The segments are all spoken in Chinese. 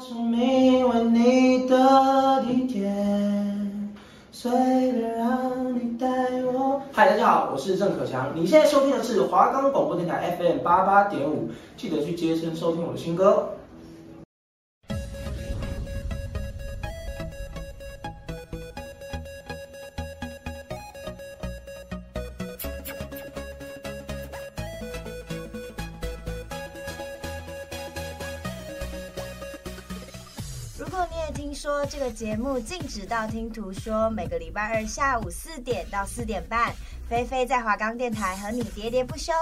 生命为你的地铁，随便让你带我。嗨，大家好，我是郑可强，你现在收听的是华冈广播电台 FM 八八点五，记得去接声收听我的新歌。节目禁止道听途说，每个礼拜二下午四点到四点半，菲菲在华冈电台和你喋喋不休。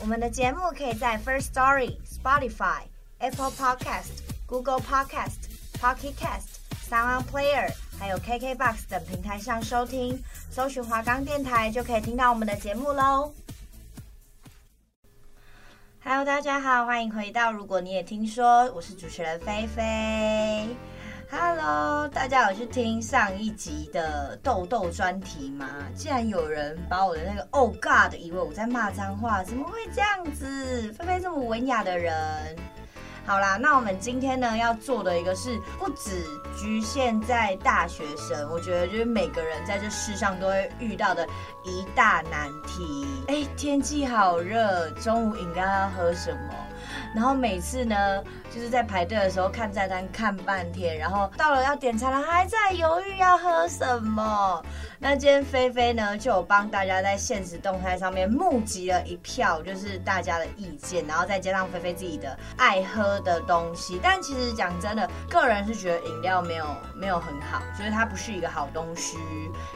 我们的节目可以在 First Story、Spotify、Apple Podcast、Google Podcast、Pocket Cast、Sound Player，还有 KKBox 等平台上收听，搜寻华冈电台就可以听到我们的节目喽。Hello，大家好，欢迎回到。如果你也听说，我是主持人菲菲。Hello，大家有去听上一集的豆豆专题吗？竟然有人把我的那个 Oh God 以为我在骂脏话，怎么会这样子？菲菲这么文雅的人。好啦，那我们今天呢要做的一个是不止局限在大学生，我觉得就是每个人在这世上都会遇到的一大难题。哎，天气好热，中午饮料要喝什么？然后每次呢，就是在排队的时候看菜单看半天，然后到了要点餐了，还在犹豫要喝什么。那今天菲菲呢，就有帮大家在现实动态上面募集了一票，就是大家的意见，然后再加上菲菲自己的爱喝的东西。但其实讲真的，个人是觉得饮料没有没有很好，觉得它不是一个好东西，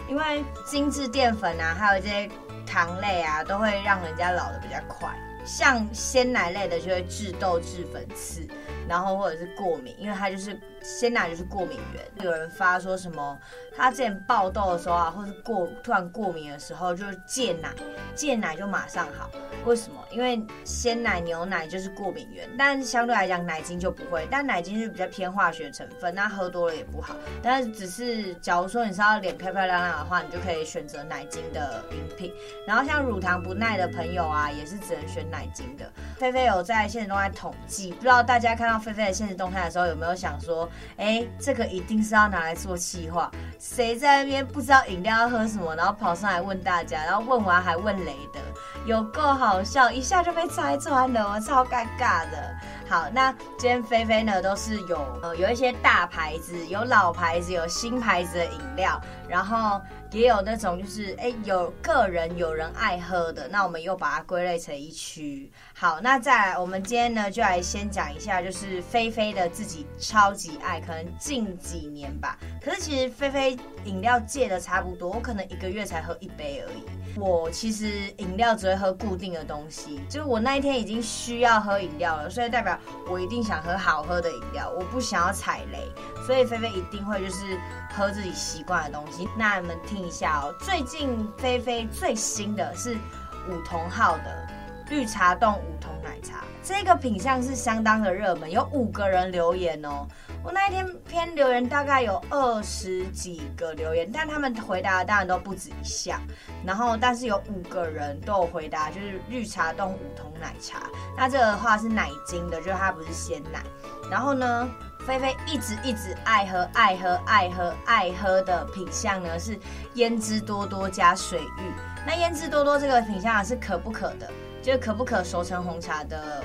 因为精致淀粉啊，还有这些糖类啊，都会让人家老得比较快。像鲜奶类的就会致痘、致粉刺，然后或者是过敏，因为它就是鲜奶就是过敏源。有人发说什么，他之前爆痘的时候啊，或是过突然过敏的时候，就是戒奶，戒奶就马上好。为什么？因为鲜奶、牛奶就是过敏源，但相对来讲奶精就不会。但奶精是比较偏化学成分，那喝多了也不好。但是只是假如说你是要脸漂漂亮亮的话，你就可以选择奶精的饮品。然后像乳糖不耐的朋友啊，也是只能选奶。精的，菲菲有在限时动态统计，不知道大家看到菲菲的现实动态的时候有没有想说，哎，这个一定是要拿来做气话，谁在那边不知道饮料要喝什么，然后跑上来问大家，然后问完还问雷德，有够好笑，一下就被拆穿了，我超尴尬的。好，那今天菲菲呢都是有呃有一些大牌子，有老牌子，有新牌子的饮料，然后。也有那种就是哎，有个人有人爱喝的，那我们又把它归类成一区。好，那再来，我们今天呢就来先讲一下，就是菲菲的自己超级爱，可能近几年吧。可是其实菲菲饮料戒的差不多，我可能一个月才喝一杯而已。我其实饮料只会喝固定的东西，就是我那一天已经需要喝饮料了，所以代表我一定想喝好喝的饮料，我不想要踩雷，所以菲菲一定会就是喝自己习惯的东西。那你们听一下哦，最近菲菲最新的是五同号的绿茶冻五同奶茶，这个品相是相当的热门，有五个人留言哦。我那一天篇留言大概有二十几个留言，但他们回答的当然都不止一项。然后，但是有五个人都有回答，就是绿茶冻五桐奶茶。那这个的话是奶精的，就是它不是鲜奶。然后呢，菲菲一直一直爱喝、爱喝、爱喝、爱喝的品项呢是胭脂多多加水玉。那胭脂多多这个品项是可不可的，就是可不可熟成红茶的。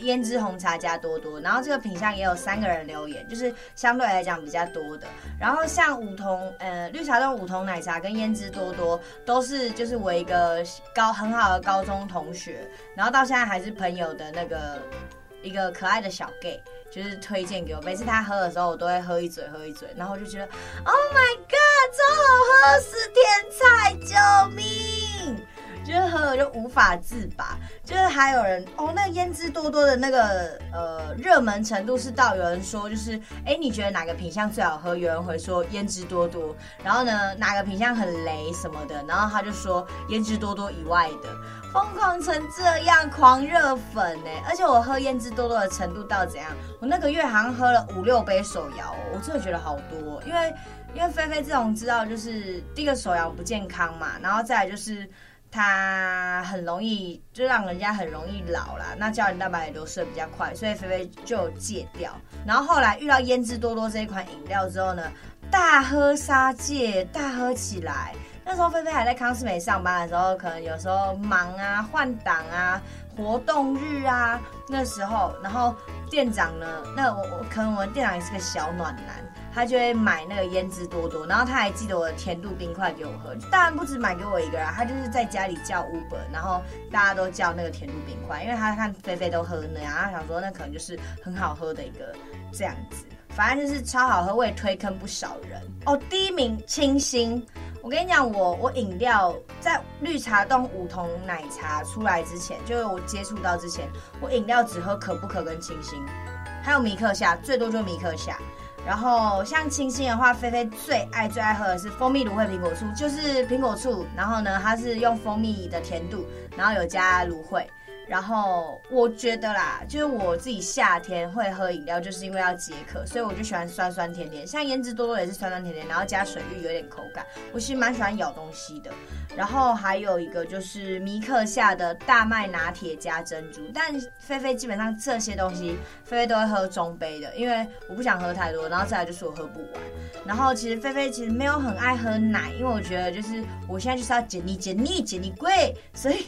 胭脂红茶加多多，然后这个品相也有三个人留言，就是相对来讲比较多的。然后像五桐，呃，绿茶冻五桐奶茶跟胭脂多多都是就是我一个高很好的高中同学，然后到现在还是朋友的那个一个可爱的小 gay，就是推荐给我。每次他喝的时候，我都会喝一嘴喝一嘴，然后我就觉得，Oh my god，超好喝，是天才，救命！就是喝了就无法自拔，就是还有人哦，那胭脂多多的那个呃热门程度是到有人说就是哎、你觉得哪个品相最好喝？有人会说胭脂多多，然后呢哪个品相很雷什么的，然后他就说胭脂多多以外的，疯狂成这样狂热粉呢。而且我喝胭脂多多的程度到怎样？我那个月好像喝了五六杯手摇，我真的觉得好多，因为因为菲菲这种知道就是第一个手摇不健康嘛，然后再来就是。它很容易就让人家很容易老啦，那胶原蛋白也流失的比较快，所以菲菲就戒掉。然后后来遇到胭脂多多这一款饮料之后呢，大喝杀戒，大喝起来。那时候菲菲还在康是美上班的时候，可能有时候忙啊、换档啊、活动日啊，那时候，然后店长呢，那我我可能我们店长也是个小暖男。他就会买那个胭脂多多，然后他还记得我的甜度冰块给我喝。当然不止买给我一个人，他就是在家里叫 Uber，然后大家都叫那个甜度冰块，因为他看菲菲都喝那样，他想说那可能就是很好喝的一个这样子。反正就是超好喝，我也推坑不少人哦。第一名清新，我跟你讲，我我饮料在绿茶冻五桐奶茶出来之前，就是我接触到之前，我饮料只喝可不可跟清新，还有米克夏，最多就米克夏。然后像清新的话，菲菲最爱最爱喝的是蜂蜜芦荟苹果醋，就是苹果醋，然后呢，它是用蜂蜜的甜度，然后有加芦荟。然后我觉得啦，就是我自己夏天会喝饮料，就是因为要解渴，所以我就喜欢酸酸甜甜。像胭脂多多也是酸酸甜甜，然后加水玉有点口感。我其实蛮喜欢咬东西的。然后还有一个就是迷客夏的大麦拿铁加珍珠，但菲菲基本上这些东西菲菲都会喝中杯的，因为我不想喝太多。然后再来就是我喝不完。然后其实菲菲其实没有很爱喝奶，因为我觉得就是我现在就是要减腻减腻减腻贵，所以。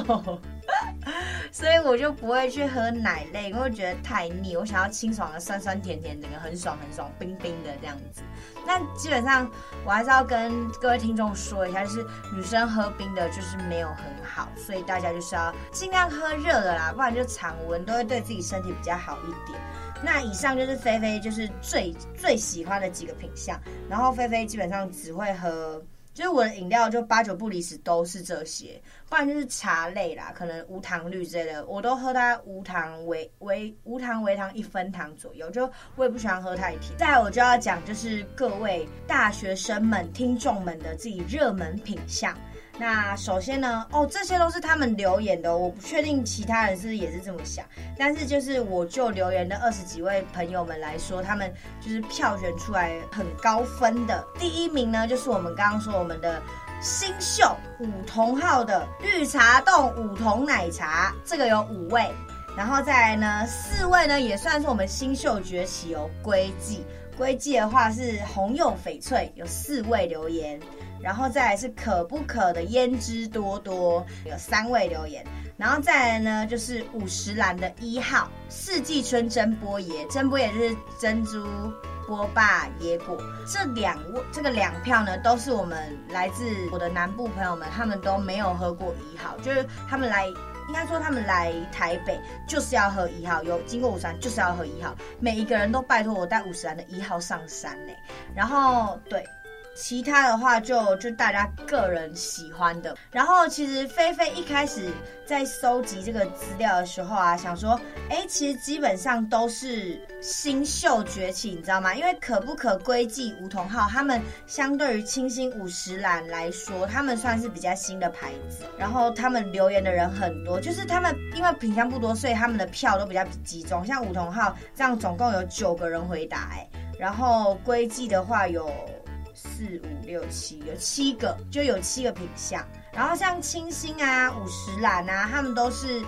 所以我就不会去喝奶类，因为觉得太腻。我想要清爽的酸酸甜甜，整个很爽很爽，冰冰的这样子。那基本上我还是要跟各位听众说一下，就是女生喝冰的就是没有很好，所以大家就是要尽量喝热的啦，不然就常温都会对自己身体比较好一点。那以上就是菲菲就是最最喜欢的几个品项，然后菲菲基本上只会喝。就是我的饮料就八九不离十都是这些，不然就是茶类啦，可能无糖绿之类的，我都喝它无糖微微无糖微糖一分糖左右，就我也不喜欢喝太甜。再来我就要讲就是各位大学生们听众们的自己热门品相。那首先呢，哦，这些都是他们留言的，我不确定其他人是不是也是这么想，但是就是我就留言的二十几位朋友们来说，他们就是票选出来很高分的。第一名呢，就是我们刚刚说我们的新秀五桐号的绿茶冻五桐奶茶，这个有五位，然后再来呢四位呢也算是我们新秀崛起哦，归记，归记的话是红柚翡翠，有四位留言。然后再来是可不可的胭脂多多，有三位留言，然后再来呢就是五十岚的一号四季春珍波椰，珍波椰就是珍珠波霸椰果，这两位这个两票呢都是我们来自我的南部朋友们，他们都没有喝过一号，就是他们来应该说他们来台北就是要喝一号，有经过五十岚就是要喝一号，每一个人都拜托我带五十岚的一号上山呢，然后对。其他的话就就大家个人喜欢的，然后其实菲菲一开始在搜集这个资料的时候啊，想说，哎，其实基本上都是新秀崛起，你知道吗？因为可不可归记五桐号，他们相对于清新五十岚来说，他们算是比较新的牌子，然后他们留言的人很多，就是他们因为品相不多，所以他们的票都比较集中。像五桐号这样，总共有九个人回答，哎，然后归记的话有。四五六七，有七个，就有七个品相。然后像清新啊、五十岚啊，他们都是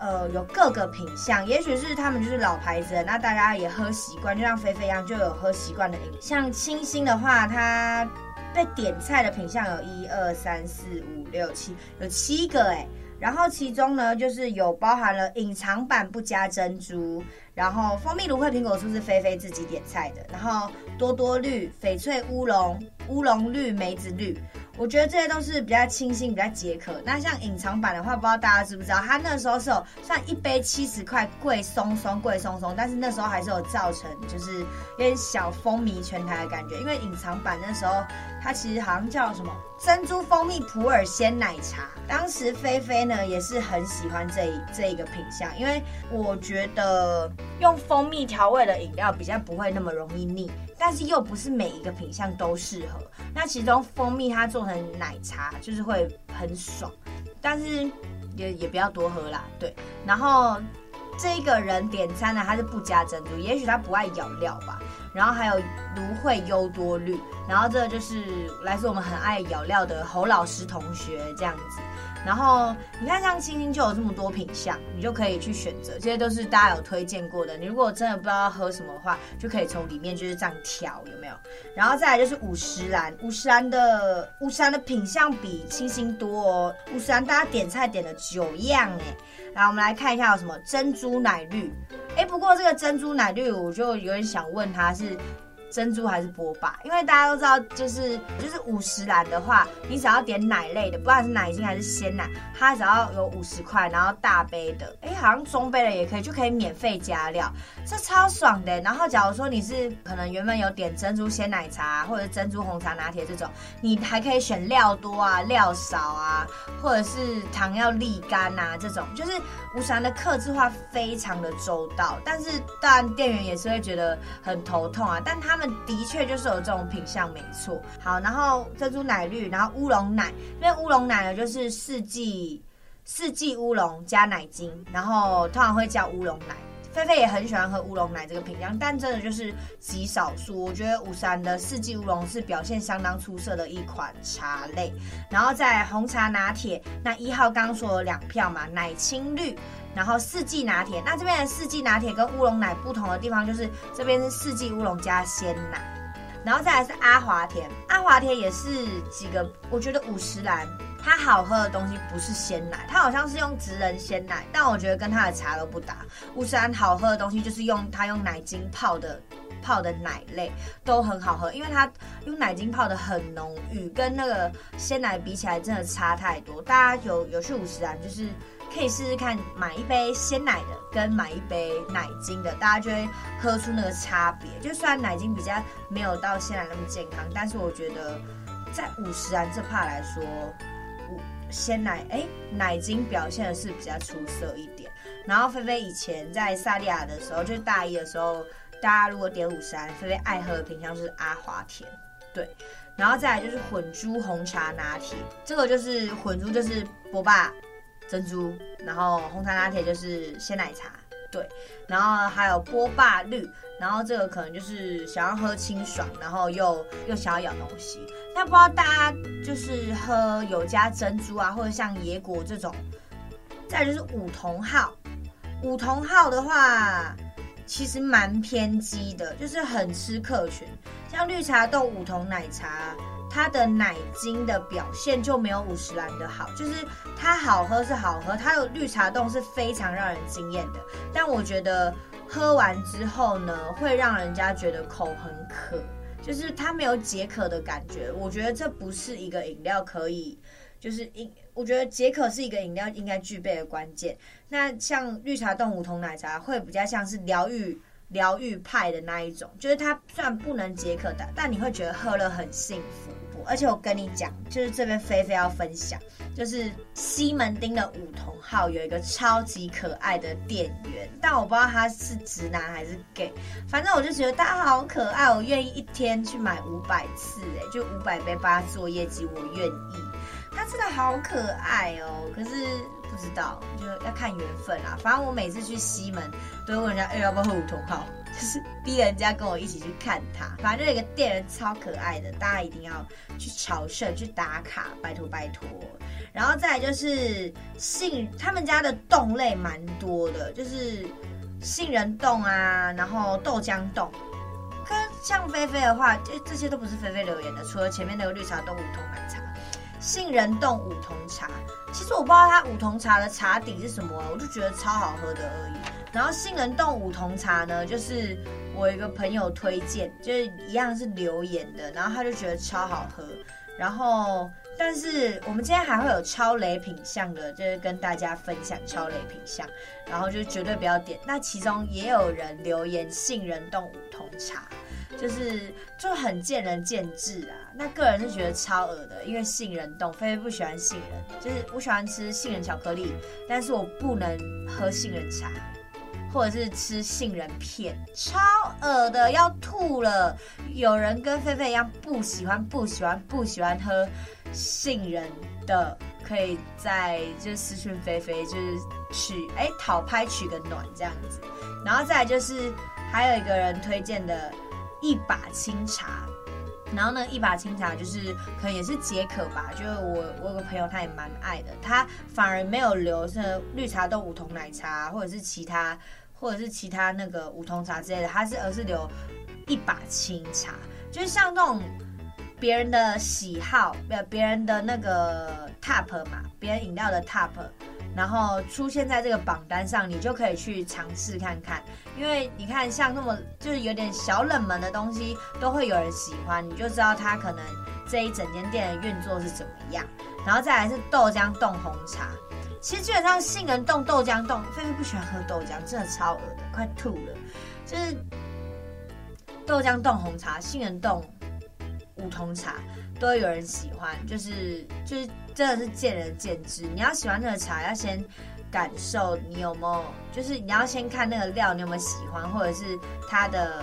呃有各个品相。也许是他们就是老牌子，那大家也喝习惯，就像菲菲一样，就有喝习惯的饮。像清新的话，它被点菜的品相有一二三四五六七，有七个哎。然后其中呢，就是有包含了隐藏版不加珍珠。然后蜂蜜芦荟苹果醋是菲菲自己点菜的，然后多多绿、翡翠乌龙、乌龙绿、梅子绿。我觉得这些都是比较清新、比较解渴。那像隐藏版的话，不知道大家知不知道，它那时候是有算一杯七十块，贵松松，贵松松。但是那时候还是有造成就是有点小风靡全台的感觉，因为隐藏版那时候它其实好像叫什么珍珠蜂蜜普洱鲜奶茶。当时菲菲呢也是很喜欢这一这一个品相，因为我觉得用蜂蜜调味的饮料比较不会那么容易腻。但是又不是每一个品相都适合。那其中蜂蜜它做成奶茶就是会很爽，但是也也不要多喝啦。对，然后这个人点餐呢，他是不加珍珠，也许他不爱咬料吧。然后还有芦荟优多绿，然后这个就是来自我们很爱咬料的侯老师同学这样子。然后你看，像清新就有这么多品相，你就可以去选择，这些都是大家有推荐过的。你如果真的不知道喝什么的话，就可以从里面就是这样挑，有没有？然后再来就是五十兰，五十兰的五十兰的品相比清新多哦。五十兰大家点菜点了九样哎，来我们来看一下有什么珍珠奶绿，哎，不过这个珍珠奶绿我就有点想问他是。珍珠还是波霸？因为大家都知道，就是就是五十岚的话，你只要点奶类的，不管是奶精还是鲜奶，它只要有五十块，然后大杯的，哎，好像中杯的也可以，就可以免费加料，这超爽的。然后假如说你是可能原本有点珍珠鲜奶茶或者珍珠红茶拿铁这种，你还可以选料多啊、料少啊，或者是糖要沥干啊这种，就是五十岚的客制化非常的周到。但是当然店员也是会觉得很头痛啊，但他们。的确就是有这种品相，没错。好，然后珍珠奶绿，然后乌龙奶，因为乌龙奶呢就是四季四季乌龙加奶精，然后通常会叫乌龙奶。菲菲也很喜欢喝乌龙奶这个品相，但真的就是极少数。我觉得五三的四季乌龙是表现相当出色的一款茶类。然后在红茶拿铁，那一号刚刚说了两票嘛，奶青绿。然后四季拿铁，那这边的四季拿铁跟乌龙奶不同的地方就是这边是四季乌龙加鲜奶，然后再来是阿华田，阿华田也是几个，我觉得五十岚它好喝的东西不是鲜奶，它好像是用职人鲜奶，但我觉得跟它的茶都不搭。五十岚好喝的东西就是用它用奶精泡的泡的奶类都很好喝，因为它用奶精泡的很浓郁，跟那个鲜奶比起来真的差太多。大家有有去五十岚就是。可以试试看，买一杯鲜奶的跟买一杯奶精的，大家就会喝出那个差别。就虽然奶精比较没有到鲜奶那么健康，但是我觉得在五十岚这趴来说，鲜奶哎、奶精表现的是比较出色一点。然后菲菲以前在萨莉亚的时候，就是大一的时候，大家如果点五十岚，菲菲爱喝的品项就是阿华田，对。然后再来就是混珠红茶拿铁，这个就是混珠就是波霸。珍珠，然后红茶拿铁就是鲜奶茶，对，然后还有波霸绿，然后这个可能就是想要喝清爽，然后又又想要咬东西。那不知道大家就是喝有加珍珠啊，或者像野果这种。再就是五同号，五同号的话其实蛮偏激的，就是很吃客群，像绿茶豆五桐奶茶。它的奶精的表现就没有五十兰的好，就是它好喝是好喝，它有绿茶冻是非常让人惊艳的。但我觉得喝完之后呢，会让人家觉得口很渴，就是它没有解渴的感觉。我觉得这不是一个饮料可以，就是饮，我觉得解渴是一个饮料应该具备的关键。那像绿茶冻五桐奶茶会比较像是疗愈。疗愈派的那一种，就是它虽然不能解渴的，但你会觉得喝了很幸福。而且我跟你讲，就是这边菲菲要分享，就是西门町的五桐号有一个超级可爱的店员，但我不知道他是直男还是 gay，反正我就觉得他好可爱，我愿意一天去买五百次，哎，就五百杯帮他做业绩，我愿意。他真的好可爱哦，可是。不知道，就要看缘分啦。反正我每次去西门，都会问人家，哎、要不要喝五桐号？就是逼人家跟我一起去看他。反正就有个店员超可爱的，大家一定要去朝圣、去打卡，拜托拜托。然后再来就是杏，他们家的冻类蛮多的，就是杏仁冻啊，然后豆浆冻。跟像菲菲的话，这这些都不是菲菲留言的，除了前面那个绿茶冻五桐奶茶。杏仁冻五桐茶，其实我不知道它五桐茶的茶底是什么，我就觉得超好喝的而已。然后杏仁冻五桐茶呢，就是我一个朋友推荐，就是一样是留言的，然后他就觉得超好喝。然后，但是我们今天还会有超雷品相的，就是跟大家分享超雷品相，然后就绝对不要点。那其中也有人留言杏仁冻五桐茶。就是就很见仁见智啊，那个人是觉得超恶的，因为杏仁冻，菲菲不喜欢杏仁，就是我喜欢吃杏仁巧克力，但是我不能喝杏仁茶，或者是吃杏仁片，超恶的要吐了。有人跟菲菲一样不喜欢不喜欢不喜欢喝杏仁的，可以在就是私讯菲菲，就是取哎讨拍取个暖这样子。然后再来就是还有一个人推荐的一把清茶。然后呢，一把清茶就是可能也是解渴吧。就是我我有个朋友他也蛮爱的，他反而没有留是绿茶豆、无糖奶茶，或者是其他或者是其他那个无糖茶之类的，他是而是留一把清茶。就是像这种别人的喜好，别别人的那个 top 嘛，别人饮料的 top。然后出现在这个榜单上，你就可以去尝试看看，因为你看像那么就是有点小冷门的东西，都会有人喜欢，你就知道它可能这一整间店的运作是怎么样。然后再来是豆浆冻红茶，其实基本上杏仁冻、豆浆冻，菲菲不喜欢喝豆浆，真的超恶的，快吐了。就是豆浆冻红茶、杏仁冻梧桐茶。都有人喜欢，就是就是真的是见仁见智。你要喜欢那个茶，要先感受你有没有，就是你要先看那个料，你有没有喜欢，或者是它的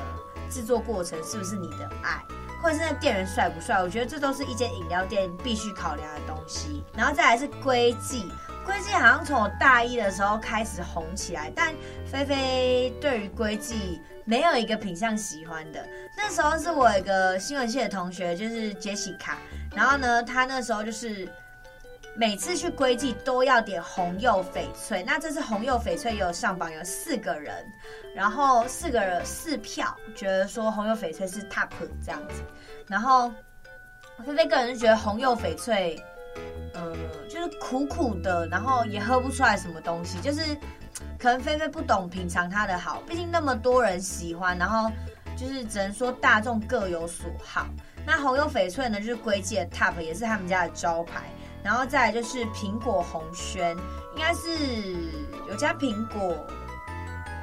制作过程是不是你的爱，或者是那店员帅不帅。我觉得这都是一间饮料店必须考量的东西。然后再来是龟记。龟记好像从我大一的时候开始红起来，但菲菲对于龟记没有一个品相喜欢的。那时候是我一个新闻系的同学，就是杰西卡，然后呢，他那时候就是每次去龟记都要点红柚翡翠。那这次红柚翡翠也有上榜，有四个人，然后四个人四票，觉得说红柚翡翠是 top 这样子。然后菲菲个人是觉得红柚翡翠。嗯，就是苦苦的，然后也喝不出来什么东西，就是可能菲菲不懂品尝它的好，毕竟那么多人喜欢，然后就是只能说大众各有所好。那红柚翡翠呢，就是龟记的 top，也是他们家的招牌。然后再来就是苹果红轩，应该是有加苹果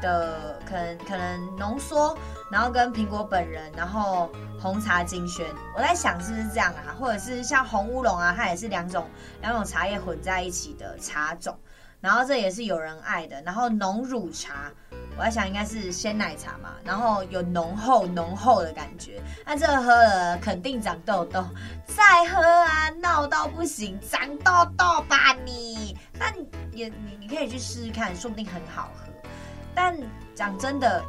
的，可能可能浓缩，然后跟苹果本人，然后。红茶金萱，我在想是不是这样啊，或者是像红乌龙啊，它也是两种两种茶叶混在一起的茶种，然后这也是有人爱的。然后浓乳茶，我在想应该是鲜奶茶嘛，然后有浓厚浓厚的感觉，那这个喝了肯定长痘痘，再喝啊闹到不行，长痘痘吧你。那也你你可以去试试看，说不定很好喝。但讲真的。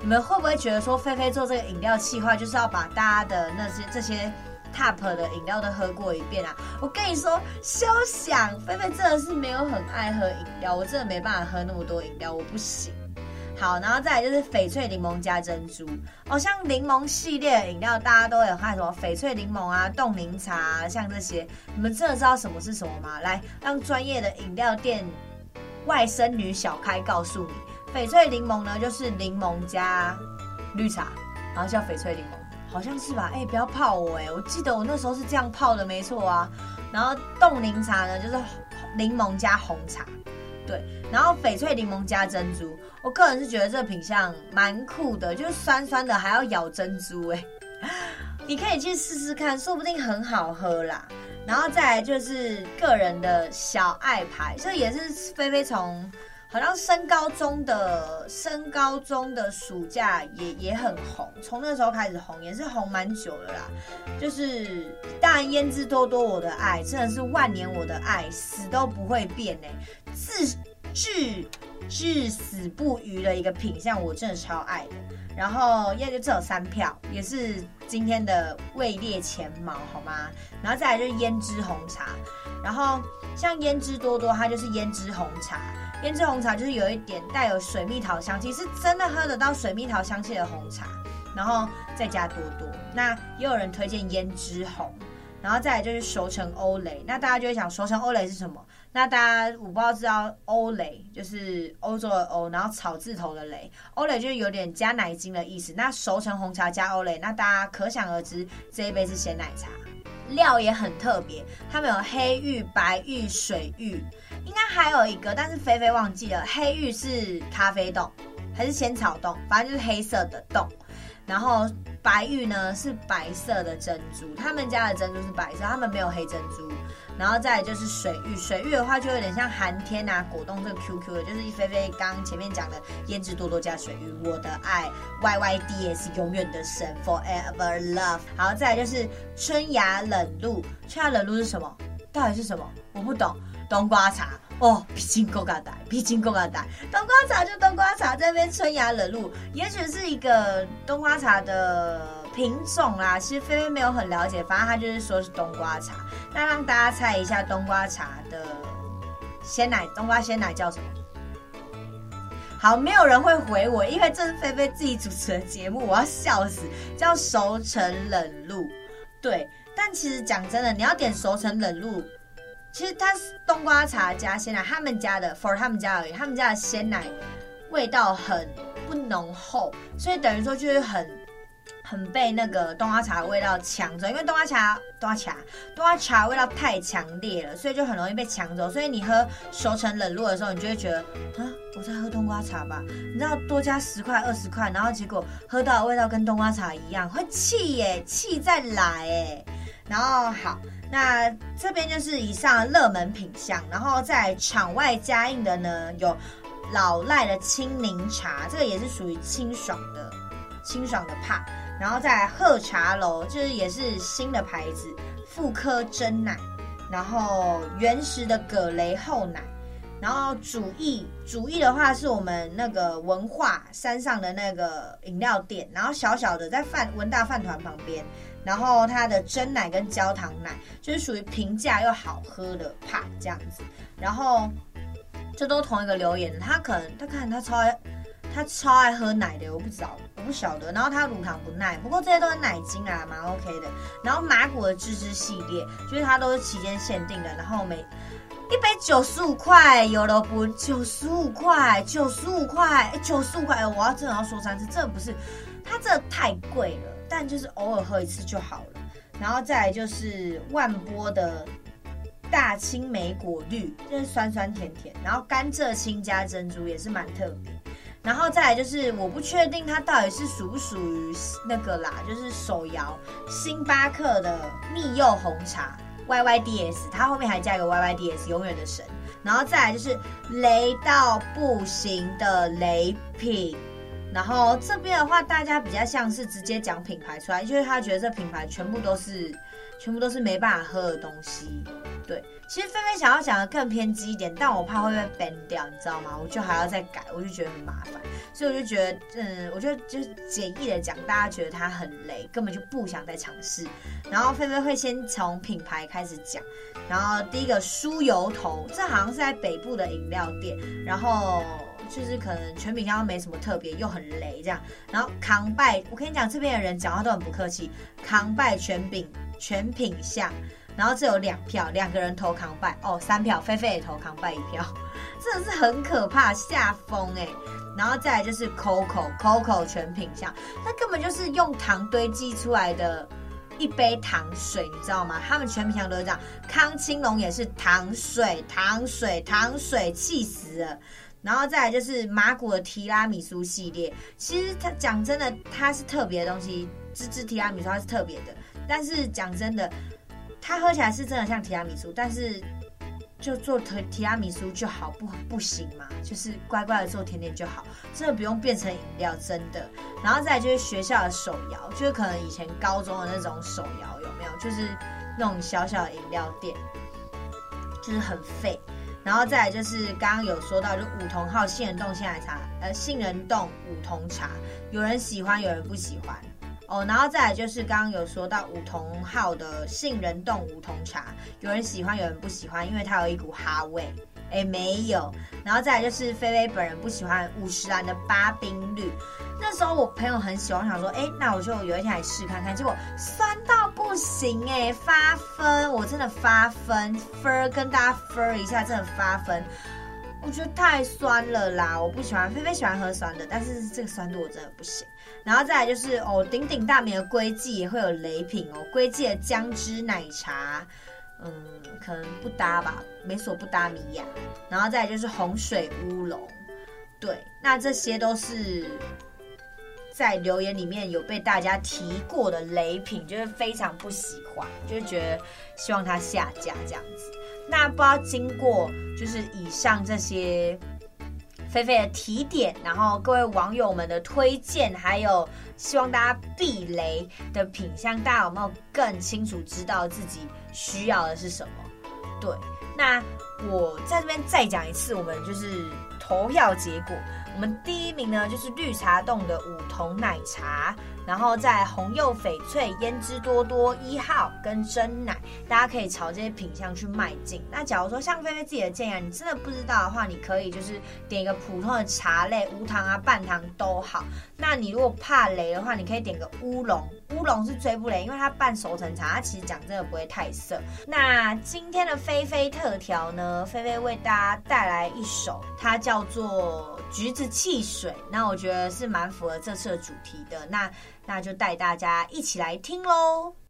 你们会不会觉得说，菲菲做这个饮料企划就是要把大家的那些这些 top 的饮料都喝过一遍啊？我跟你说，休想！菲菲真的是没有很爱喝饮料，我真的没办法喝那么多饮料，我不行。好，然后再来就是翡翠柠檬加珍珠，哦，像柠檬系列的饮料，大家都有看什么翡翠柠檬啊、冻柠茶啊，像这些，你们真的知道什么是什么吗？来，让专业的饮料店外甥女小开告诉你。翡翠柠檬呢，就是柠檬加绿茶，然后叫翡翠柠檬，好像是吧？哎、不要泡我哎、我记得我那时候是这样泡的，没错啊。然后冻柠茶呢，就是柠檬加红茶，对。然后翡翠柠檬加珍珠，我个人是觉得这个品相蛮酷的，就是酸酸的，还要咬珍珠哎、你可以去试试看，说不定很好喝啦。然后再来就是个人的小爱牌，这也是菲菲从。好像升高中的升高中的暑假也也很红，从那时候开始红，也是红蛮久了啦。就是当然胭脂多多我的爱，真的是万年我的爱，死都不会变呢，至至至死不渝的一个品相，我真的超爱的。然后也就只有三票，也是今天的位列前茅，好吗？然后再来就是胭脂红茶，然后像胭脂多多，它就是胭脂红茶。胭脂红茶就是有一点带有水蜜桃香气，是真的喝得到水蜜桃香气的红茶，然后再加多多。那也有人推荐胭脂红，然后再来就是熟成欧蕾。那大家就会想，熟成欧蕾是什么？那大家我不知道知道欧蕾就是欧洲的欧，然后草字头的蕾，欧蕾就是有点加奶精的意思。那熟成红茶加欧蕾，那大家可想而知，这一杯是鲜奶茶，料也很特别，他们有黑玉、白玉、水玉。应该还有一个，但是菲菲忘记了。黑玉是咖啡冻还是仙草冻？反正就是黑色的冻。然后白玉呢是白色的珍珠，他们家的珍珠是白色，他们没有黑珍珠。然后再来就是水玉，水玉的话就有点像寒天啊果冻这个 QQ 的，就是一菲菲刚刚前面讲的胭脂多多加水玉，我的爱 YYDS 永远的神 Forever Love。好，再来就是春芽冷露，春芽冷露是什么？到底是什么？我不懂。冬瓜茶哦，皮筋够嘎呆，皮筋够嘎呆。冬瓜茶就冬瓜茶，这边春芽冷露，也许是一个冬瓜茶的品种啦。其实菲菲没有很了解，反正他就是说是冬瓜茶。那让大家猜一下，冬瓜茶的鲜奶，冬瓜鲜奶叫什么？好，没有人会回我，因为这是菲菲自己主持的节目，我要笑死。叫熟成冷露，对。但其实讲真的，你要点熟成冷露。其实它是冬瓜茶加鲜奶，他们家的 for 他们家而已，他们家的鲜奶味道很不浓厚，所以等于说就是很很被那个冬瓜茶的味道抢走，因为冬瓜茶冬瓜茶冬瓜茶味道太强烈了，所以就很容易被抢走。所以你喝熟成冷露的时候，你就会觉得啊，我在喝冬瓜茶吧？你知道多加十块二十块，然后结果喝到的味道跟冬瓜茶一样，会气耶，气再来耶。然后好。那这边就是以上热门品项，然后在场外加印的呢，有老赖的青柠茶，这个也是属于清爽的清爽的帕。然后在鹤茶楼，就是也是新的牌子，妇科真奶，然后原石的葛雷厚奶，然后主义主义的话是我们那个文化山上的那个饮料店，然后小小的在饭文大饭团旁边。然后它的真奶跟焦糖奶就是属于平价又好喝的帕这样子，然后这都同一个留言，他可能他看他超爱他超爱喝奶的，我不知道我不晓得。然后他乳糖不耐，不过这些都是奶精啊，蛮 OK 的。然后麻古的芝芝系列，就是它都是期间限定的，然后每一杯九十五块，有了不九十五块，九十五块，九十五块，我要真的要说三次，这不是它这太贵了。但就是偶尔喝一次就好了，然后再来就是万波的大青莓果绿，就是酸酸甜甜，然后甘蔗青加珍珠也是蛮特别，然后再来就是我不确定它到底是属不属于那个啦，就是手摇星巴克的蜜柚红茶 YYDS，它后面还加一个 YYDS 永远的神，然后再来就是雷到不行的雷品。然后这边的话，大家比较像是直接讲品牌出来，就是他觉得这品牌全部都是，全部都是没办法喝的东西。对，其实菲菲想要讲的更偏激一点，但我怕会被 ban 掉，你知道吗？我就还要再改，我就觉得很麻烦，所以我就觉得，嗯，我就就是简易的讲，大家觉得它很雷，根本就不想再尝试。然后菲菲会先从品牌开始讲，然后第一个酥油头，这好像是在北部的饮料店，然后。就是可能全品项没什么特别，又很雷这样。然后扛拜，我跟你讲，这边的人讲话都很不客气。扛拜全品全品相，然后这有两票，两个人投扛拜哦，三票，菲菲也投扛拜一票，真的是很可怕，下风哎。然后再来就是 Coco Coco 全品相，那根本就是用糖堆积出来的一杯糖水，你知道吗？他们全品相都是这样。康青龙也是糖水糖水糖水，气死了。然后再来就是麻古的提拉米苏系列，其实它讲真的，它是特别的东西，芝芝提拉米苏它是特别的。但是讲真的，它喝起来是真的像提拉米苏，但是就做提提拉米苏就好，不不行嘛？就是乖乖的做甜点就好，真的不用变成饮料，真的。然后再来就是学校的手摇，就是可能以前高中的那种手摇有没有？就是那种小小的饮料店，就是很废。然后再来就是刚刚有说到，就五桐号杏仁冻鲜奶茶，呃，杏仁冻五桐茶，有人喜欢，有人不喜欢哦。然后再来就是刚刚有说到五桐号的杏仁冻五桐茶，有人喜欢，有人不喜欢，因为它有一股哈味。哎，没有。然后再来就是菲菲本人不喜欢五十岚的八冰绿。那时候我朋友很喜欢，想说，哎，那我就有一天来试看看。结果酸到不行，哎，发分，我真的发分，分跟大家分一下，真的发分。我觉得太酸了啦，我不喜欢。菲菲喜欢喝酸的，但是这个酸度我真的不行。然后再来就是哦，鼎鼎大名的龟记也会有雷品哦，龟记的姜汁奶茶。嗯，可能不搭吧，美索不搭米亚，然后再来就是洪水乌龙，对，那这些都是在留言里面有被大家提过的雷品，就是非常不喜欢，就是觉得希望它下架这样子。那不知道经过就是以上这些菲菲的提点，然后各位网友们的推荐，还有希望大家避雷的品相，大家有没有更清楚知道自己需要的是什么？对，那我在这边再讲一次，我们就是投票结果。我们第一名呢，就是绿茶冻的五桐奶茶，然后在红柚翡翠、胭脂多多一号跟真奶，大家可以朝这些品相去迈进。那假如说像菲菲自己的建议，你真的不知道的话，你可以就是点一个普通的茶类，无糖啊、半糖都好。那你如果怕雷的话，你可以点个乌龙，乌龙是追不雷，因为它半熟成茶，它其实讲真的不会太涩。那今天的菲菲特调呢，菲菲为大家带来一首，它叫做。橘子汽水，那我觉得是蛮符合这次的主题的，那那就带大家一起来听喽。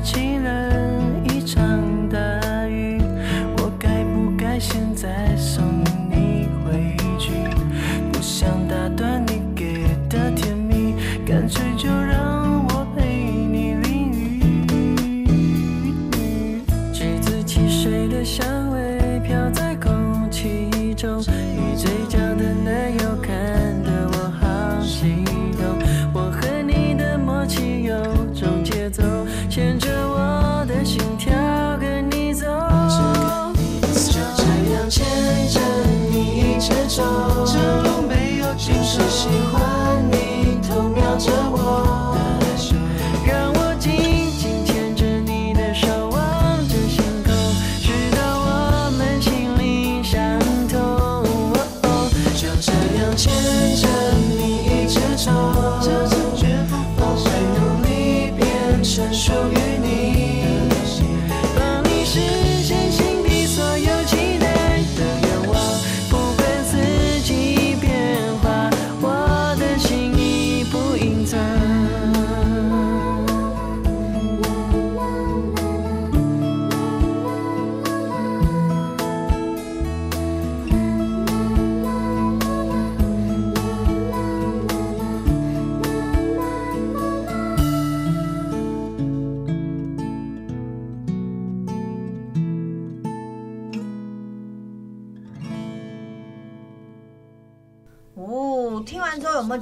情人。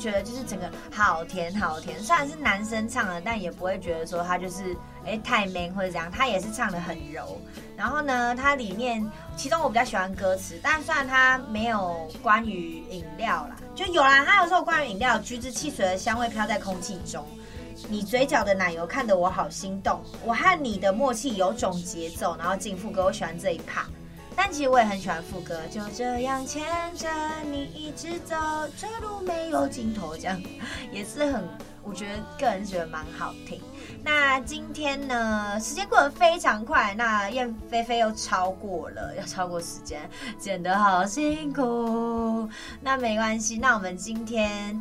觉得就是整个好甜好甜？虽然是男生唱的，但也不会觉得说他就是哎、太 man 或者怎样。他也是唱的很柔。然后呢，它里面其中我比较喜欢歌词，但虽然它没有关于饮料啦，就有啦。它有时候关于饮料，橘子汽水的香味飘在空气中，你嘴角的奶油看得我好心动，我和你的默契有种节奏，然后进副歌，我喜欢这一 part。但其实我也很喜欢副歌，就这样牵着你一直走，这路没有尽头，这样也是很，我觉得个人觉得蛮好听。那今天呢，时间过得非常快，那燕菲菲又超过了，要超过时间，剪得好辛苦。那没关系，那我们今天。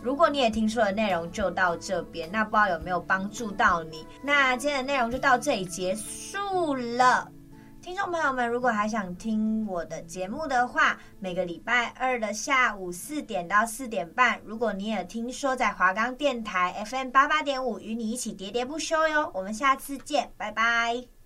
如果你也听说的内容就到这边，那不知道有没有帮助到你？那今天的内容就到这里结束了。听众朋友们，如果还想听我的节目的话，每个礼拜二的下午四点到四点半，如果你也听说在华冈电台 FM 八八点五，与你一起喋喋不休哟。我们下次见，拜拜。